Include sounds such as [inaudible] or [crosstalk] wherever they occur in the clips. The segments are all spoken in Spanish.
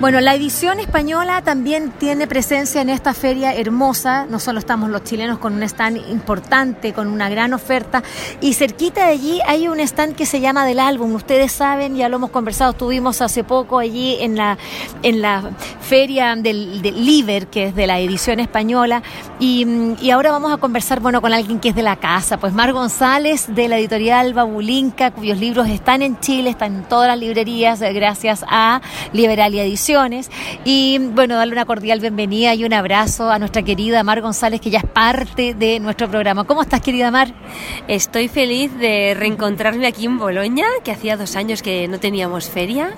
Bueno, la edición española también tiene presencia en esta feria hermosa. No solo estamos los chilenos con un stand importante, con una gran oferta, y cerquita de allí hay un stand que se llama del álbum. Ustedes saben, ya lo hemos conversado, estuvimos hace poco allí en la, en la feria del, Liber, que es de la edición española, y, y, ahora vamos a conversar, bueno, con alguien que es de la casa, pues Mar González de la editorial Babulinca, cuyos libros están en Chile, están en todas las librerías, gracias a Liberalia Edición y bueno, darle una cordial bienvenida y un abrazo a nuestra querida Mar González, que ya es parte de nuestro programa. ¿Cómo estás, querida Mar? Estoy feliz de reencontrarme aquí en Boloña, que hacía dos años que no teníamos feria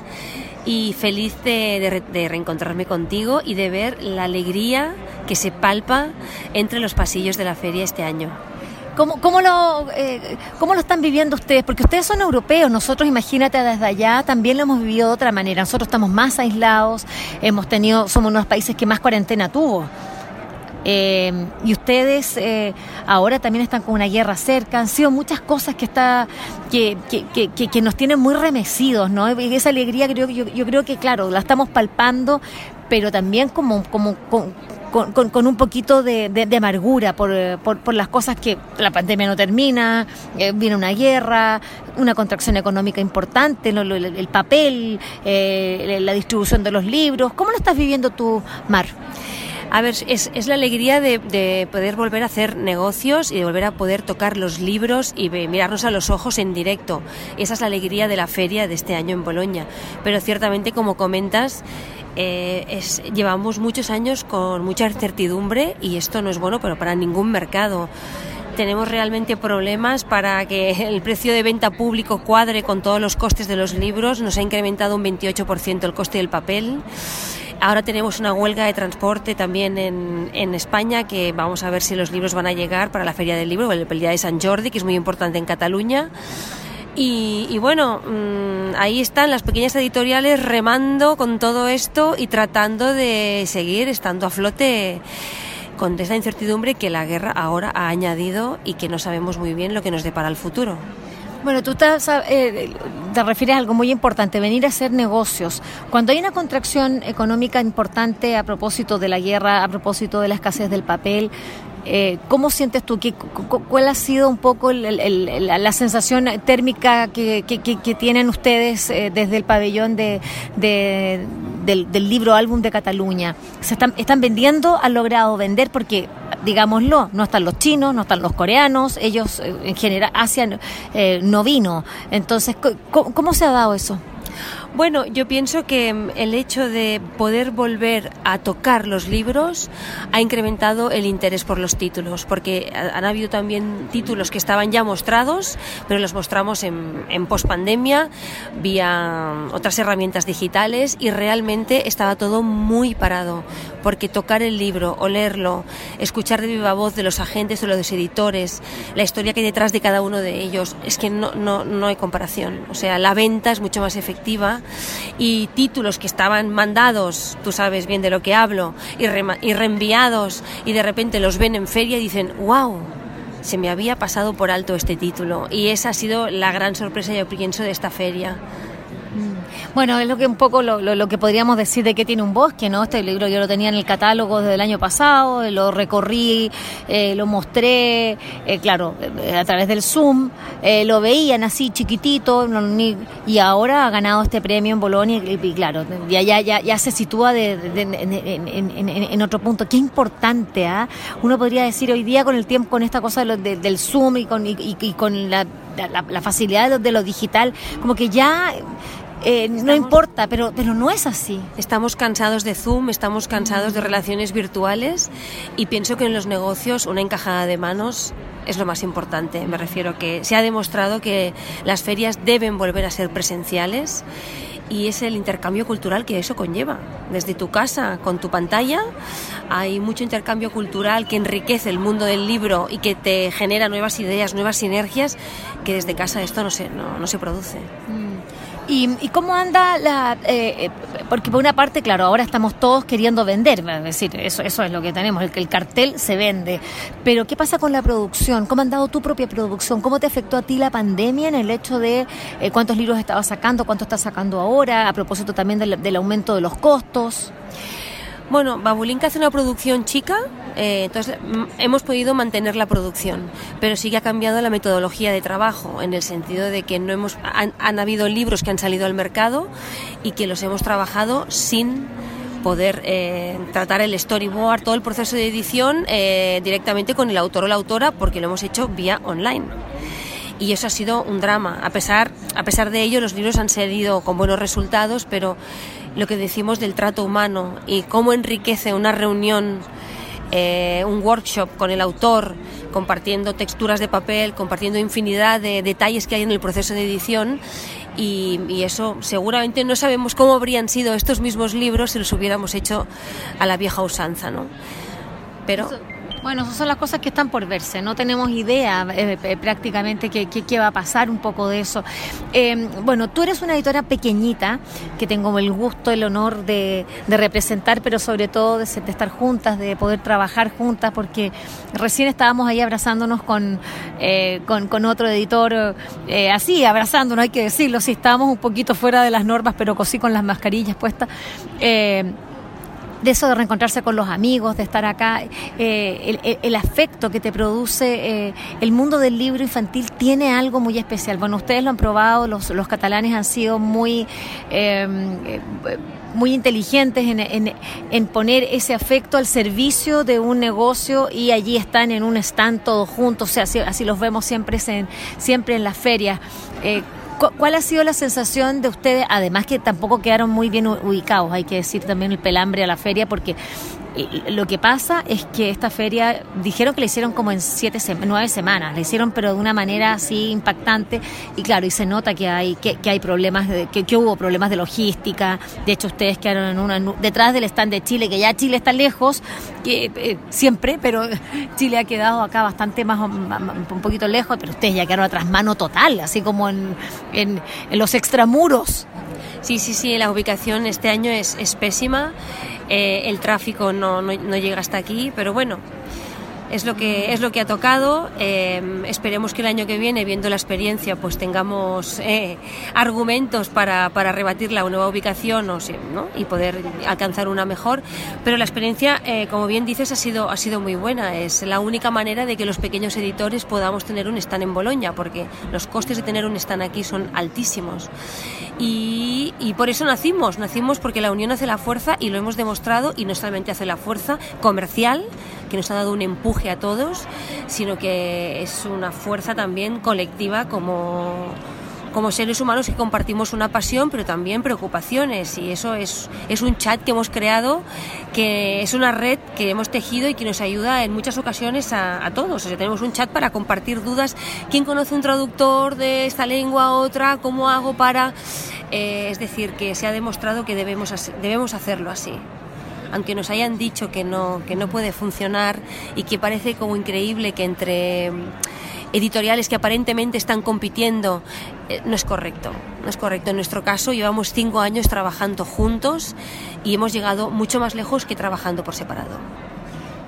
y feliz de, de, reencontrarme contigo y de ver la alegría que se palpa entre los pasillos de la feria este año. ¿Cómo, cómo, lo, eh, ¿Cómo lo están viviendo ustedes? Porque ustedes son europeos, nosotros imagínate desde allá también lo hemos vivido de otra manera. Nosotros estamos más aislados, hemos tenido, somos uno de los países que más cuarentena tuvo. Eh, y ustedes eh, ahora también están con una guerra cerca, han sido muchas cosas que está que, que, que, que nos tienen muy remecidos, ¿no? Y esa alegría creo yo, yo creo que claro, la estamos palpando, pero también como, como, como con, un poquito de, amargura por, por, las cosas que la pandemia no termina, eh, viene una guerra, una contracción económica importante, el papel, eh, la distribución de los libros. ¿Cómo lo estás viviendo tú, Mar? A ver, es, es la alegría de, de, poder volver a hacer negocios y de volver a poder tocar los libros y mirarnos a los ojos en directo. Esa es la alegría de la feria de este año en Boloña. Pero ciertamente, como comentas, eh, es, llevamos muchos años con mucha incertidumbre y esto no es bueno, pero para ningún mercado tenemos realmente problemas para que el precio de venta público cuadre con todos los costes de los libros. Nos ha incrementado un 28% el coste del papel. Ahora tenemos una huelga de transporte también en, en, España que vamos a ver si los libros van a llegar para la Feria del Libro, el día de San Jordi, que es muy importante en Cataluña. Y, y, bueno, mmm, ahí están las pequeñas editoriales remando con todo esto y tratando de seguir estando a flote con esta incertidumbre que la guerra ahora ha añadido y que no sabemos muy bien lo que nos depara el futuro. Bueno, tú te, eh, te, refieres a algo muy importante, venir a hacer negocios. Cuando hay una contracción económica importante a propósito de la guerra, a propósito de la escasez del papel, eh, ¿Cómo sientes tú? ¿Qué, ¿Cuál ha sido un poco el, la sensación térmica que, tienen ustedes eh, desde el pabellón de, del, del, libro álbum de Cataluña? ¿Se están, están vendiendo? ¿Han logrado vender? Porque, digámoslo, no están los chinos, no están los coreanos, ellos eh, en general, Asia eh, no vino. Entonces, ¿cómo, ¿cómo se ha dado eso? Bueno, yo pienso que mm, el hecho de poder volver a tocar los libros ha incrementado el interés por los títulos, porque han habido también títulos que estaban ya mostrados, pero los mostramos en, en pospandemia vía mm, otras herramientas digitales y realmente estaba todo muy parado, porque tocar el libro, olerlo, escuchar de viva voz de los agentes o de los editores, la historia que hay detrás de cada uno de ellos, es que no, no, no hay comparación. O sea, la venta es mucho más efectiva y títulos que estaban mandados, tú sabes bien de lo que hablo, y, y reenviados y de repente los ven en feria y dicen, wow, se me había pasado por alto este título. Y esa ha sido la gran sorpresa, yo pienso, de esta feria. Bueno, es lo que un poco lo, lo, lo, que podríamos decir de que tiene un bosque, ¿no? Este libro yo lo tenía en el catálogo desde el año pasado, lo recorrí, eh, lo mostré, eh, claro, eh, a través del Zoom, eh, lo veían así chiquitito y ahora ha ganado este premio en Bolonia y, claro, ya, ya, ya, se sitúa de, en, otro punto. Qué importante, ¿ah? ¿eh? Uno podría decir hoy día con el tiempo, con esta cosa del Zoom y con, y, con la, la facilidad de lo digital, como que ya eh, no importa, pero, pero no es así. Estamos cansados de Zoom, estamos cansados de relaciones virtuales y pienso que en los negocios una encajada de manos es lo más importante. Me refiero que se ha demostrado que las ferias deben volver a ser presenciales y es el intercambio cultural que eso conlleva. Desde tu casa, con tu pantalla, hay mucho intercambio cultural que enriquece el mundo del libro y que te genera nuevas ideas, nuevas sinergias, que desde casa esto no se, no, se produce. Mm. ¿Y, cómo anda la...? Eh, eh, porque por una parte, claro, ahora estamos todos queriendo vender, es decir, eso, eso es lo que tenemos, el, el cartel se vende. Pero ¿qué pasa con la producción? ¿Cómo ha andado tu propia producción? ¿Cómo te afectó a ti la pandemia en el hecho de eh, cuántos libros estabas sacando, cuánto estás sacando ahora, a propósito también del, aumento de los costos? Bueno, Babulinka hace una producción chica, entonces mm, hemos podido mantener la producción, pero sí que ha cambiado la metodología de trabajo, en el sentido de que no hemos, han habido libros que han salido al mercado y que los hemos trabajado sin poder eh, tratar el storyboard, todo el proceso de edición eh, directamente con el autor o la autora porque lo hemos hecho vía online. Y eso ha sido un drama. A pesar, a pesar de ello, los libros han salido con buenos resultados, pero lo que decimos del trato humano y cómo enriquece una reunión, eh, un workshop con el autor, compartiendo texturas de papel, compartiendo infinidad de detalles que hay en el proceso de edición, y, eso seguramente no sabemos cómo habrían sido estos mismos libros si los hubiéramos hecho a la vieja usanza, ¿no? Pero... Bueno, esas son las cosas que están por verse, no tenemos idea eh, eh, prácticamente qué, qué, va a pasar un poco de eso. Eh, bueno, tú eres una editora pequeñita que tengo el gusto, el honor de, representar, pero sobre todo de, estar juntas, de poder trabajar juntas, porque recién estábamos ahí abrazándonos con, con, otro editor, así, abrazándonos, hay que decirlo, sí, estábamos un poquito fuera de las normas, pero cosí con las mascarillas puestas de eso de reencontrarse con los amigos, de estar acá, eh, el, afecto que te produce eh, el mundo del libro infantil tiene algo muy especial. Bueno, ustedes lo han probado, los, los catalanes han sido muy... Em, eh, muy inteligentes en, en, poner ese afecto al servicio de un negocio y allí están en un stand todos juntos, o sea, así, los vemos siempre en, siempre en las ferias. ¿Cuál ha sido la sensación de ustedes? Además que tampoco quedaron muy bien ubicados, hay que decir también el pelambre a la feria, porque lo que pasa es que esta feria dijeron que la hicieron como en siete, nueve semanas, la hicieron pero de una manera así impactante y claro, y se nota que hay que, hay problemas, de, que, hubo problemas de logística, de hecho ustedes quedaron en una, detrás del stand de Chile, que ya Chile está lejos, que, eh, siempre, pero [laughs] Chile ha quedado acá bastante más, un poquito lejos, pero ustedes ya quedaron atrás mano total, así como en, en, en los extramuros. Sí, sí, sí, la ubicación este año es, es pésima. Eh, el tráfico no, no, no llega hasta aquí, pero bueno, es lo que es lo que ha tocado. Eh, esperemos que el año que viene, viendo la experiencia, pues tengamos eh, argumentos para, para, rebatir la nueva ubicación o ¿no? y poder alcanzar una mejor. Pero la experiencia, eh, como bien dices, ha sido ha sido muy buena. Es la única manera de que los pequeños editores podamos tener un stand en Boloña, porque los costes de tener un stand aquí son altísimos. Y, y por eso nacimos, nacimos porque la unión hace la fuerza y lo hemos demostrado y no solamente hace la fuerza comercial, que nos ha dado un empuje a todos, sino que es una fuerza también colectiva como como seres humanos que compartimos una pasión, pero también preocupaciones. Y eso es, es un chat que hemos creado, que es una red que hemos tejido y que nos ayuda en muchas ocasiones a, todos. O sea, tenemos un chat para compartir dudas. ¿Quién conoce un traductor de esta lengua a otra? ¿Cómo hago para...? Eh, es decir, que se ha demostrado que debemos, debemos hacerlo así aunque nos hayan dicho que no, que no puede funcionar y que parece como increíble que entre mm, editoriales que aparentemente están compitiendo, eh, no es correcto. No es correcto. En nuestro caso llevamos cinco años trabajando juntos y hemos llegado mucho más lejos que trabajando por separado.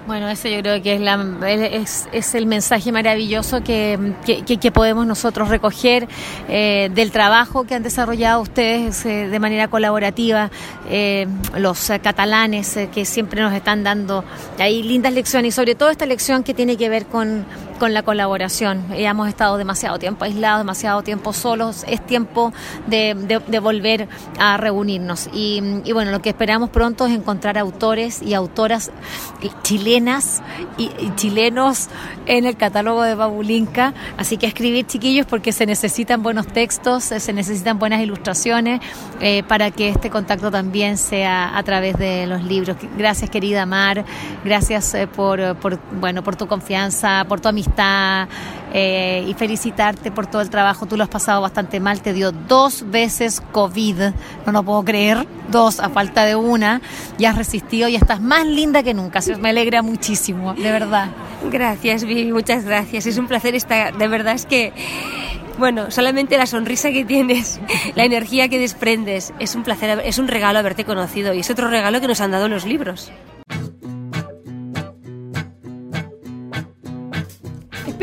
Bueno, ese yo creo que es, la, es, es el mensaje maravilloso que, que, podemos nosotros recoger eh, del trabajo que han desarrollado ustedes eh, de manera colaborativa, eh, los catalanes que siempre nos están dando ahí lindas lecciones y sobre todo esta lección que tiene que ver con, con la colaboración. Ya hemos estado demasiado tiempo aislados, demasiado tiempo solos, es tiempo de, volver a reunirnos. Y, bueno, lo que esperamos pronto es encontrar autores y autoras chilenos y, chilenos en el catálogo de Babulinka. Así que escribir, chiquillos, porque se necesitan buenos textos, se necesitan buenas ilustraciones eh, para que este contacto también sea a través de los libros. Gracias, querida Mar. Gracias eh, por, bueno, por tu confianza, por tu amistad. Eh, y felicitarte por todo el trabajo. Tú lo has pasado bastante mal, te dio dos veces COVID, no lo puedo creer, dos a falta de una, y has resistido y estás más linda que nunca. Me alegra muchísimo, de verdad. Gracias, Vivi, muchas gracias. Es un placer estar, de verdad es que bueno, solamente la sonrisa que tienes, [laughs] la energía que desprendes, es un placer, es un regalo haberte conocido y es otro regalo que nos han dado los libros.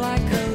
like a